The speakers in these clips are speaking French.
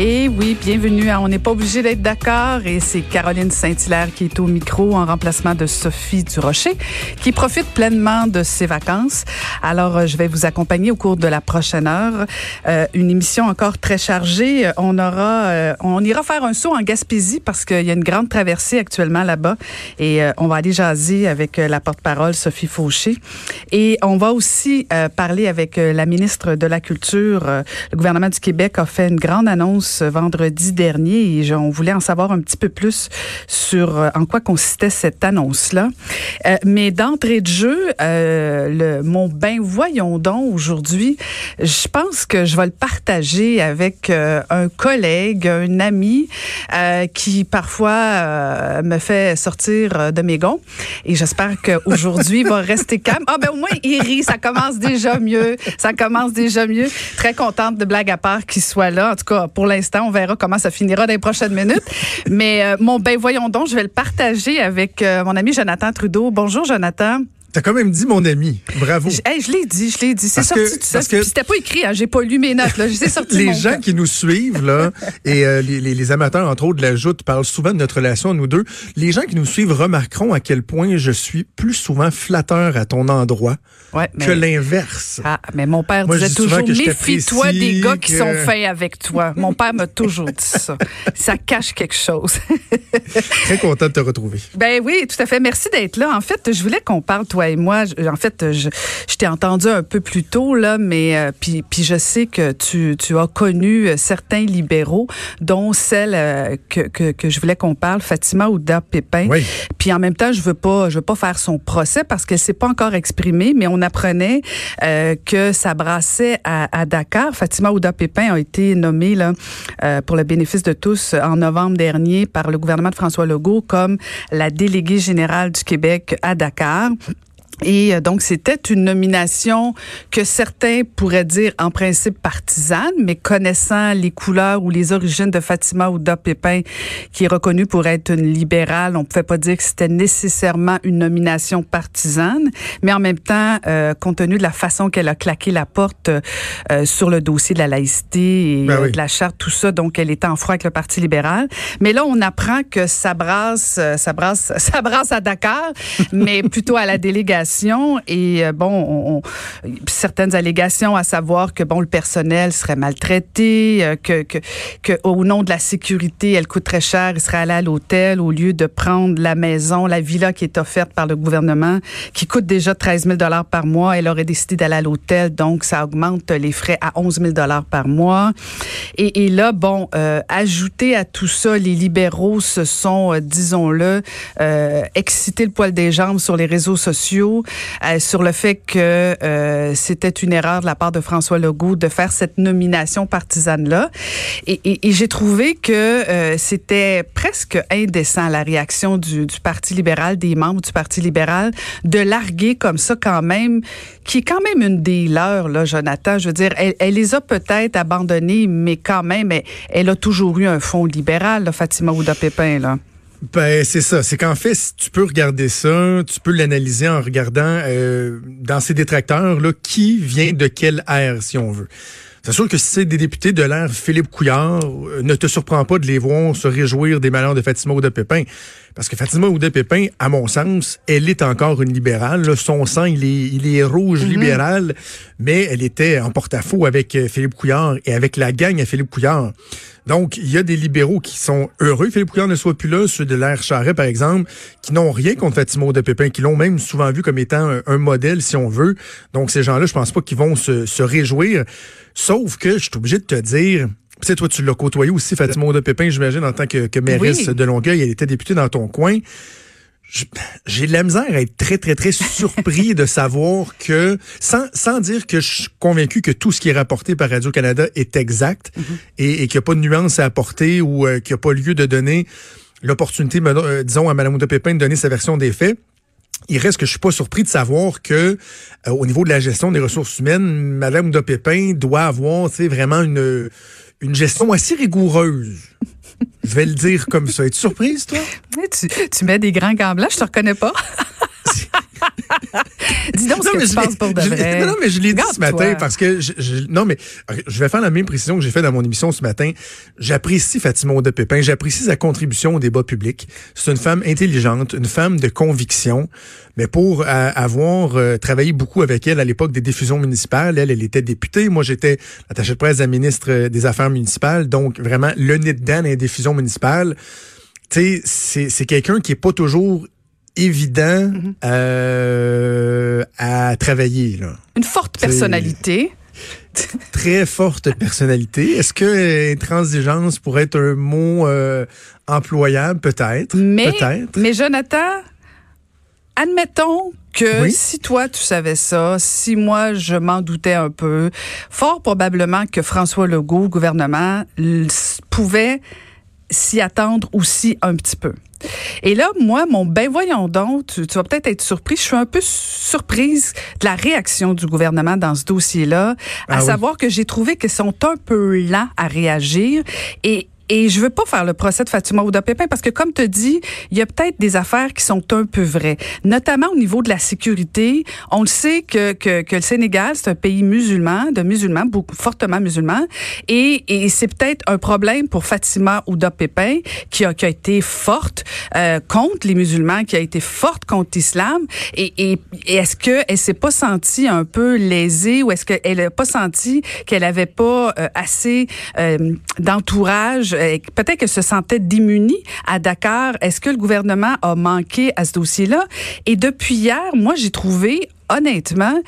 Et oui, bienvenue à On n'est pas obligé d'être d'accord. Et c'est Caroline Saint-Hilaire qui est au micro en remplacement de Sophie Durocher, qui profite pleinement de ses vacances. Alors, euh, je vais vous accompagner au cours de la prochaine heure. Euh, une émission encore très chargée. On aura, euh, on ira faire un saut en Gaspésie parce qu'il y a une grande traversée actuellement là-bas. Et euh, on va aller jaser avec la porte-parole Sophie Fauché. Et on va aussi parler avec la ministre de la Culture. le gouvernement du Québec a fait une grande annonce vendredi dernier et on voulait en savoir un petit peu plus sur euh, en quoi consistait cette annonce-là. Euh, mais d'entrée de jeu, euh, mon ben voyons donc aujourd'hui, je pense que je vais le partager avec un collègue, un ami qui parfois me fait sortir de mes gonds et j'espère qu'aujourd'hui va rester calme. Ah ben au moins il rit, ça commence déjà mieux, ça commence déjà mieux. Très contente de blague à part qu'il soit là. En tout cas, pour l'instant. On verra comment ça finira dans les prochaines minutes. Mais euh, mon ben voyons donc, je vais le partager avec euh, mon ami Jonathan Trudeau. Bonjour Jonathan. T'as quand même dit mon ami. Bravo. Je, je l'ai dit, je l'ai dit. C'est sorti tout ça. C'était pas écrit, hein, j'ai pas lu mes notes. Là. Sorti. les gens qui nous suivent là et euh, les, les, amateurs entre autres de la joute parlent souvent de notre relation nous deux. Les gens qui nous suivent remarqueront à quel point je suis plus souvent flatteur à ton endroit que l'inverse. Ah, mais mon père disait toujours méfie-toi des gars qui sont faits avec toi. Mon père m'a toujours dit ça. Ça cache quelque chose. Très content de te retrouver. Ben oui, tout à fait. Merci d'être là. En fait, je voulais qu'on parle toi et moi, en fait, je, je t'ai entendu un peu plus tôt, là, mais euh, puis, puis je sais que tu, tu as connu euh, certains libéraux, dont celle euh, que, que, que, je voulais qu'on parle, Fatima Ouda Pépin. Oui. Puis en même temps, je veux pas, je veux pas faire son procès parce qu'elle s'est pas encore exprimée, mais on apprenait que ça brassait à, à, Dakar. Fatima Ouda Pépin a été nommée là pour le bénéfice de tous en novembre dernier par le gouvernement de François Legault comme la déléguée générale du Québec à Dakar. Et euh, donc, c'était une nomination que certains pourraient dire en principe partisane, mais connaissant les couleurs ou les origines de Fatima Ouda Pépin, qui est reconnue pour être une libérale, on ne pouvait pas dire que c'était nécessairement une nomination partisane, mais en même temps, euh, compte tenu de la façon qu'elle a claqué la porte euh, sur le dossier de la laïcité et ben de la charte, tout ça, donc elle était en froid avec le Parti libéral. Mais là, on apprend que ça brasse, ça brasse, ça brasse à Dakar, mais plutôt à la délégation et euh, bon, certaines allégations à savoir que bon le personnel serait maltraité, euh, que, que, que au nom de la sécurité, elle coûte très cher, il serait allé à l'hôtel au lieu de prendre la maison, la villa qui est offerte par le gouvernement, qui coûte déjà 13 000 dollars par mois. Elle aurait décidé d'aller à l'hôtel, donc ça augmente les frais à 11 000 dollars par mois. Et, là, bon, euh, ajouter à tout ça, les libéraux se sont, euh, disons-le, euh, excité le poil des jambes sur les réseaux sociaux euh, sur le fait que euh, c'était une erreur de la part de François Legault de faire cette nomination partisane-là. Et, j'ai trouvé que euh, c'était presque indécent la réaction du, Parti libéral, des membres du Parti libéral, de larguer comme ça quand même, qui est quand même une des leurs, là, Jonathan. Je veux dire, elle, les a peut-être abandonnés, mais quand même, elle, elle, a toujours eu un fond libéral, là, Fatima Ouda-Pépin, là. Ben c'est ça, c'est qu'en fait, tu peux regarder ça, tu peux l'analyser en regardant euh, dans ces détracteurs là qui vient de quelle ère si on veut. C'est sûr que si c'est des députés de l'ère Philippe Couillard, euh, ne te surprend pas de les voir se réjouir des malheurs de Fatima ou de Pépin. Parce que Fatima Oudé Pépin, à mon sens, elle est encore une libérale. Son sang, il est, il est rouge mm-hmm. libéral, mais elle était en porte-à-faux avec euh, Philippe Couillard et avec la gang à Philippe Couillard. Donc, il y a des libéraux qui sont heureux. Philippe Couillard ne soit plus là, ceux de l'ère Charret, par exemple, qui n'ont rien contre Fatima de Pépin, qui l'ont même souvent vu comme étant un, modèle, si on veut. Donc, ces gens-là, je pense pas qu'ils vont se, se réjouir. Sauf que je suis obligé de te dire, sais, toi, tu l'as côtoyé aussi, Fatima de Pépin, j'imagine, en tant que, que mairesse de Longueuil. Elle était députée dans ton coin. J'ai de la misère à être très, très, très surpris de savoir que, sans, sans dire que je suis convaincu que tout ce qui est rapporté par Radio-Canada est exact mm-hmm. et, et qu'il n'y a pas de nuance à apporter ou euh, qu'il n'y a pas lieu de donner l'opportunité, euh, disons, à Mme de Pépin de donner sa version des faits il reste que je suis pas surpris de savoir que euh, au niveau de la gestion des ressources humaines, Madame de Pépin doit avoir, vraiment une une gestion assez rigoureuse. Je vais le dire comme ça. Es-tu surprise, toi? Tu, mets des grands gants blancs, je te reconnais pas. Dis donc ce que tu penses pour de vrai. Non, mais je l'ai dit ce matin parce que je, non, mais je vais faire la même précision que j'ai fait dans mon émission ce matin. J'apprécie Fatima de Pépin, j'apprécie sa contribution au débat public. C'est une femme intelligente, une femme de conviction. Mais pour euh, avoir euh, travaillé beaucoup avec elle à l'époque des diffusions municipales, elle, elle était députée. Moi, j'étais attaché de presse à la ministre des Affaires municipales. Donc, vraiment, le nez dedans dans les diffusions municipales. Tu sais, c'est quelqu'un qui est pas toujours évident mm-hmm. euh, à travailler. Là. Une forte personnalité. Très forte personnalité. Est-ce que intransigeance pourrait être un mot employable? Peut-être. Mais, mais Jonathan, admettons que si toi tu savais ça, si moi je m'en doutais un peu, fort probablement que François Legault, le gouvernement, pouvait s'y attendre aussi un petit peu. Et là, moi, mon ben voyons donc, tu, vas peut-être être surpris, je suis un peu surprise de la réaction du gouvernement dans ce dossier-là, à ah savoir que j'ai trouvé qu'ils sont un peu lents à réagir. Et et je veux pas faire le procès de Fatima Ouda Pépin parce que, comme tu dis, il y a peut-être des affaires qui sont un peu vraies, notamment au niveau de la sécurité. On le sait que, que, que le Sénégal, c'est un pays musulman, de musulmans, beaucoup, fortement musulmans, et, et c'est peut-être un problème pour Fatima Ouda Pépin qui a, qui a été forte euh, contre les musulmans, qui a été forte contre l'islam. Et, et, est-ce que elle s'est pas sentie un peu lésée ou est-ce qu'elle a pas senti qu'elle avait pas euh, assez euh, d'entourage peut-être qu'elle se sentait démunie à Dakar. Est-ce que le gouvernement a manqué à ce dossier-là? Et depuis hier, moi, j'ai trouvé, honnêtement,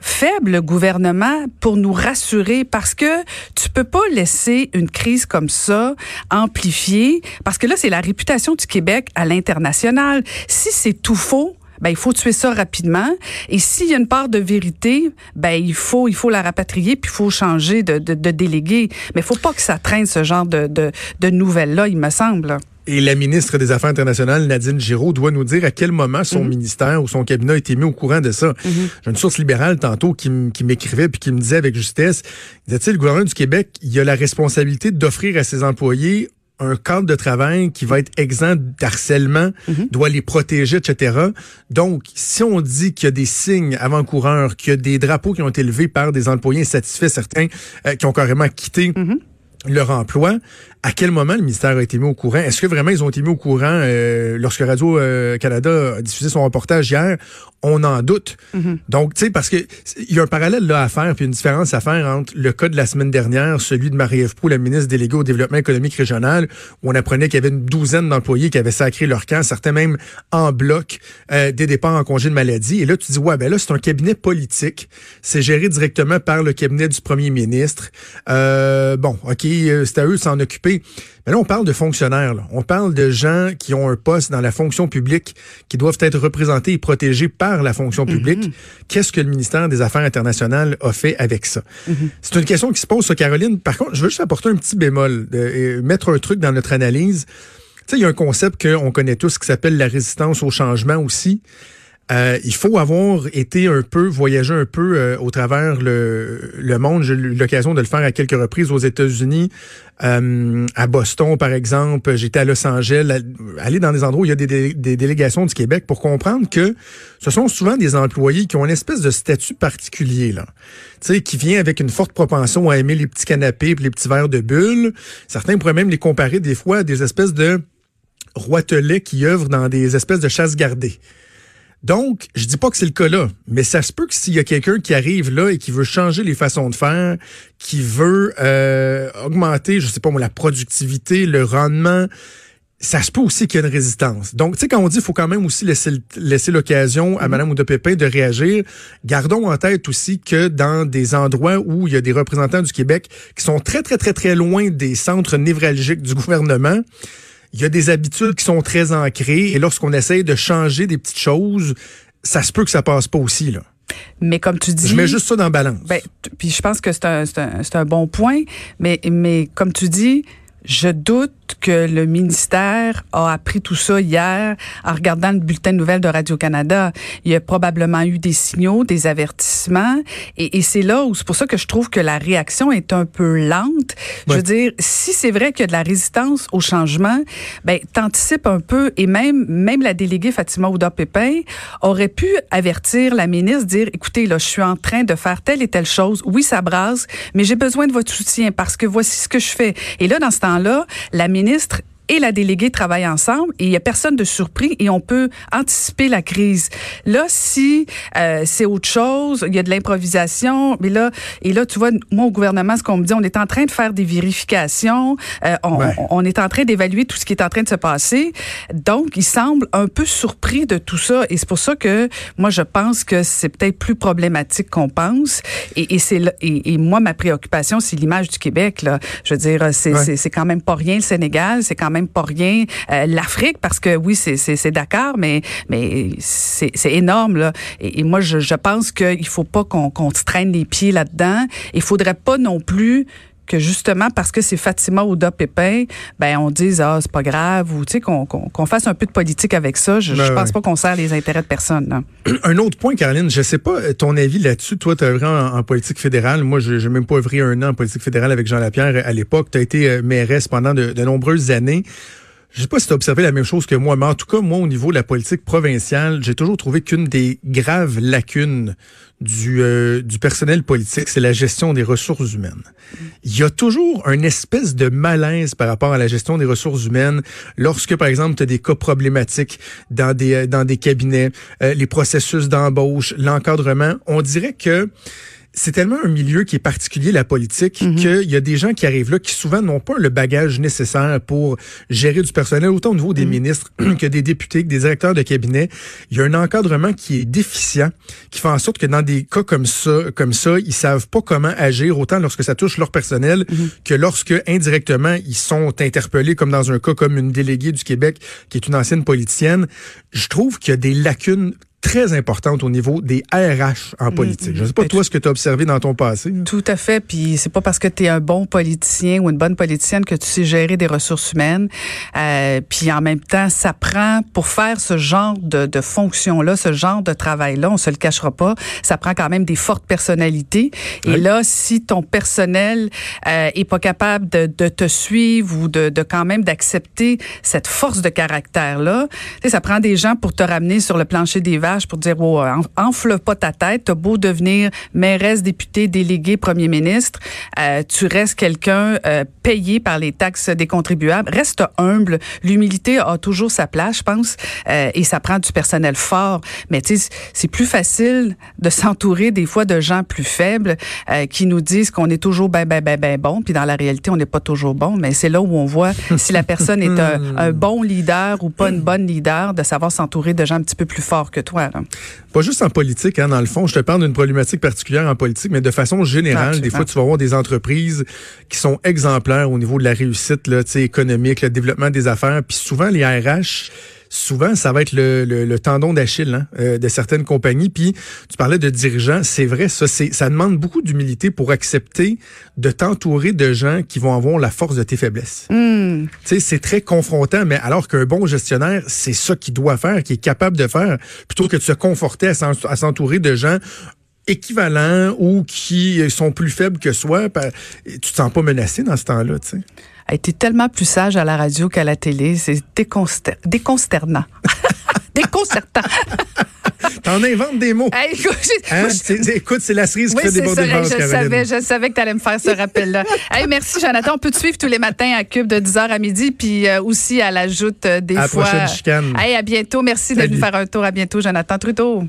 faible le gouvernement pour nous rassurer parce que tu peux pas laisser une crise comme ça amplifier parce que là c'est la réputation du Québec à l'international. Si c'est tout faux, ben il faut tuer ça rapidement. Et s'il y a une part de vérité, ben il faut il faut la rapatrier puis il faut changer de, de, de délégué. Mais il faut pas que ça traîne ce genre de, de, de nouvelles là, il me semble. Et la ministre des Affaires internationales, Nadine Giraud, doit nous dire à quel moment son mhm. ministère ou son cabinet a été mis au courant de ça. Mhm. J'ai une source libérale tantôt qui m'écrivait puis qui me disait avec justesse, disait-il, le gouvernement du Québec, il a la responsabilité d'offrir à ses employés un cadre de travail qui va être exempt d'harcèlement, mhm. doit les protéger, etc. Donc, si on dit qu'il y a des signes avant-coureurs, qu'il y a des drapeaux qui ont été levés par des employés insatisfaits, certains euh, qui ont carrément quitté mhm. leur emploi, à quel moment le ministère a été mis au courant? Est-ce que vraiment ils ont été mis au courant euh, lorsque Radio-Canada euh, a diffusé son reportage hier? On en doute. Mm-hmm. Donc, tu sais, parce que il y a un parallèle là à faire, puis une différence à faire entre le cas de la semaine dernière, celui de Marie-Ève Proux, la ministre déléguée au développement économique régional, où on apprenait qu'il y avait une douzaine d'employés qui avaient sacré leur camp, certains même en bloc, euh, des départs en congé de maladie. Et là, tu dis, ouais, ben là, c'est un cabinet politique. C'est géré directement par le cabinet du premier ministre. bon, OK, c'est à eux de s'en occuper mais là, on parle de fonctionnaires. On parle de gens qui ont un poste dans la fonction publique, qui doivent être représentés et protégés par la fonction mhm. publique. Qu'est-ce que le ministère des Affaires internationales a fait avec ça? Mhm. C'est une question qui se pose, Caroline. Par contre, je veux juste apporter un petit bémol, de, mettre un truc dans notre analyse. Tu sais, il y a un concept qu'on connaît tous qui s'appelle la résistance au changement aussi. Euh, il faut avoir été un peu, voyager un peu euh, au travers le, monde. J'ai eu l'occasion de le faire à quelques reprises aux États-Unis, euh, à Boston par exemple. J'étais à Los Angeles, aller dans des endroits où il y a des, délégations du Québec pour comprendre que ce sont souvent des employés qui ont une espèce de statut particulier là, tu sais, qui vient avec une forte propension à aimer les petits canapés, les petits verres de bulles. Certains pourraient même les comparer des fois à des espèces de roitelets qui œuvrent dans des espèces de chasse gardées. Donc, je dis pas que c'est le cas là, mais ça se peut que s'il y a quelqu'un qui arrive là et qui veut changer les façons de faire, qui veut euh, augmenter, je sais pas moi, la productivité, le rendement, ça se peut aussi qu'il y ait une résistance. Donc, tu sais, quand on dit qu'il faut quand même aussi laisser, laisser l'occasion à mm-hmm. Mme Ouda Pépin de réagir, gardons en tête aussi que dans des endroits où il y a des représentants du Québec qui sont très, très, très, très loin des centres névralgiques du gouvernement, il y a des habitudes qui sont très ancrées et lorsqu'on essaye de changer des petites choses, ça se peut que ça passe pas aussi, là. Mais comme tu dis. Je mets juste ça dans la balance. Ben, puis je pense que c'est un, un, un, bon point. Mais, mais comme tu dis, je doute que le ministère a appris tout ça hier en regardant le bulletin de nouvelles de Radio-Canada. Il y a probablement eu des signaux, des avertissements, et, et c'est là où c'est pour ça que je trouve que la réaction est un peu lente. Je veux dire, si c'est vrai qu'il y a de la résistance au changement, ben t'anticipes un peu, et même même la déléguée Fatima Ouda-Pépin aurait pu avertir la ministre, dire, écoutez, là, je suis en train de faire telle et telle chose. Oui, ça brasse, mais j'ai besoin de votre soutien parce que voici ce que je fais. Et là, dans ce temps-là, la ministre ministre et la déléguée travaillent ensemble et il y a personne de surpris et on peut anticiper la crise. Là, si euh, c'est autre chose, il y a de l'improvisation, mais là et là, tu vois, moi au gouvernement, ce qu'on me dit, on est en train de faire des vérifications, euh, on, on, est en train d'évaluer tout ce qui est en train de se passer. Donc, il semble un peu surpris de tout ça et c'est pour ça que moi je pense que c'est peut-être plus problématique qu'on pense et, et c'est et, et, moi ma préoccupation c'est l'image du Québec là. Je veux dire, c'est ouais. c'est quand même pas rien le Sénégal, c'est quand même même pas rien. Euh, L'Afrique, parce que oui, c'est Dakar, mais, mais c'est énorme. Là. Et, moi, je, je pense qu'il faut pas qu'on qu se traîne les pieds là-dedans. Il faudrait pas non plus que justement parce que c'est Fatima Ouda Pépin, ben on dise ah c'est pas grave ou tu sais qu'on qu qu fasse un peu de politique avec ça. Je, ben je pense pas qu'on sert les intérêts de personne. Là. Un autre point, Caroline, je sais pas ton avis là-dessus. Toi, tu as œuvré en, en, politique fédérale. Moi, je n'ai même pas œuvré un an en politique fédérale avec Jean Lapierre à l'époque. Tu as été mairesse pendant de, de nombreuses années. Je sais pas si tu as observé la même chose que moi, mais en tout cas, moi, au niveau de la politique provinciale, j'ai toujours trouvé qu'une des graves lacunes du, euh, du personnel politique, c'est la gestion des ressources humaines. Il y a toujours une espèce de malaise par rapport à la gestion des ressources humaines lorsque, par exemple, tu as des cas problématiques dans des, dans des cabinets, euh, les processus d'embauche, l'encadrement. On dirait que c'est tellement un milieu qui est particulier, la politique, mm -hmm. qu'il y a des gens qui arrivent là qui souvent n'ont pas le bagage nécessaire pour gérer du personnel, autant au niveau des mm -hmm. ministres que des députés, que des directeurs de cabinet. Il y a un encadrement qui est déficient, qui fait en sorte que dans des cas comme ça, comme ça, ils savent pas comment agir, autant lorsque ça touche leur personnel mm -hmm. que lorsque indirectement ils sont interpellés, comme dans un cas comme une déléguée du Québec qui est une ancienne politicienne. Je trouve qu'il y a des lacunes très importante au niveau des RH en politique. Je ne sais pas, toi, ce que tu as observé dans ton passé. Tout à fait. Puis c'est pas parce que tu es un bon politicien ou une bonne politicienne que tu sais gérer des ressources humaines. Euh, puis en même temps, ça prend, pour faire ce genre de, de fonction-là, ce genre de travail-là, on se le cachera pas, ça prend quand même des fortes personnalités. Et oui. là, si ton personnel euh, est pas capable de, de te suivre ou de, de quand même d'accepter cette force de caractère-là, ça prend des gens pour te ramener sur le plancher des pour dire, oh, enfle pas ta tête, t'as beau devenir mairesse, député, délégué, premier ministre, euh, tu restes quelqu'un euh, payé par les taxes des contribuables. Reste humble. L'humilité a toujours sa place, je pense, euh, et ça prend du personnel fort. Mais tu sais, c'est plus facile de s'entourer des fois de gens plus faibles qui nous disent qu'on est toujours ben, ben, ben, ben bon, puis dans la réalité, on n'est pas toujours bon. Mais c'est là où on voit si la personne est un, un bon leader ou pas une bonne leader, de savoir s'entourer de gens un petit peu plus forts que toi. Là. Pas juste en politique, hein, dans le fond. Je te parle d'une problématique particulière en politique, mais de façon générale, Absolument. des fois, tu vas avoir des entreprises qui sont exemplaires au niveau de la réussite là, économique, le développement des affaires. Puis souvent, les RH souvent, ça va être le, le, le tendon d'Achille hein, euh, de certaines compagnies. Puis, tu parlais de dirigeants, c'est vrai, ça, ça demande beaucoup d'humilité pour accepter de t'entourer de gens qui vont avoir la force de tes faiblesses. Mm. Tu sais, c'est très confrontant, mais alors qu'un bon gestionnaire, c'est ça qu'il doit faire, qu'il est capable de faire, plutôt que de se conforter à s'entourer de gens équivalents ou qui sont plus faibles que soi, tu te sens pas menacé dans ce temps-là, tu sais a été tellement plus sage à la radio qu'à la télé. C'est déconster déconsternant. Déconcertant. T'en inventes des mots. Hey, écoute, hein? écoute c'est la cerise oui, qui fait des bonnes Je Caroline. savais, je savais que tu allais me faire ce rappel-là. hey, merci, Jonathan. On peut te suivre tous les matins à Cube de 10h à midi, puis euh, aussi à la joute euh, des à fois. À la prochaine chicane. Hey, à bientôt. Merci de nous faire un tour. À bientôt, Jonathan Trudeau.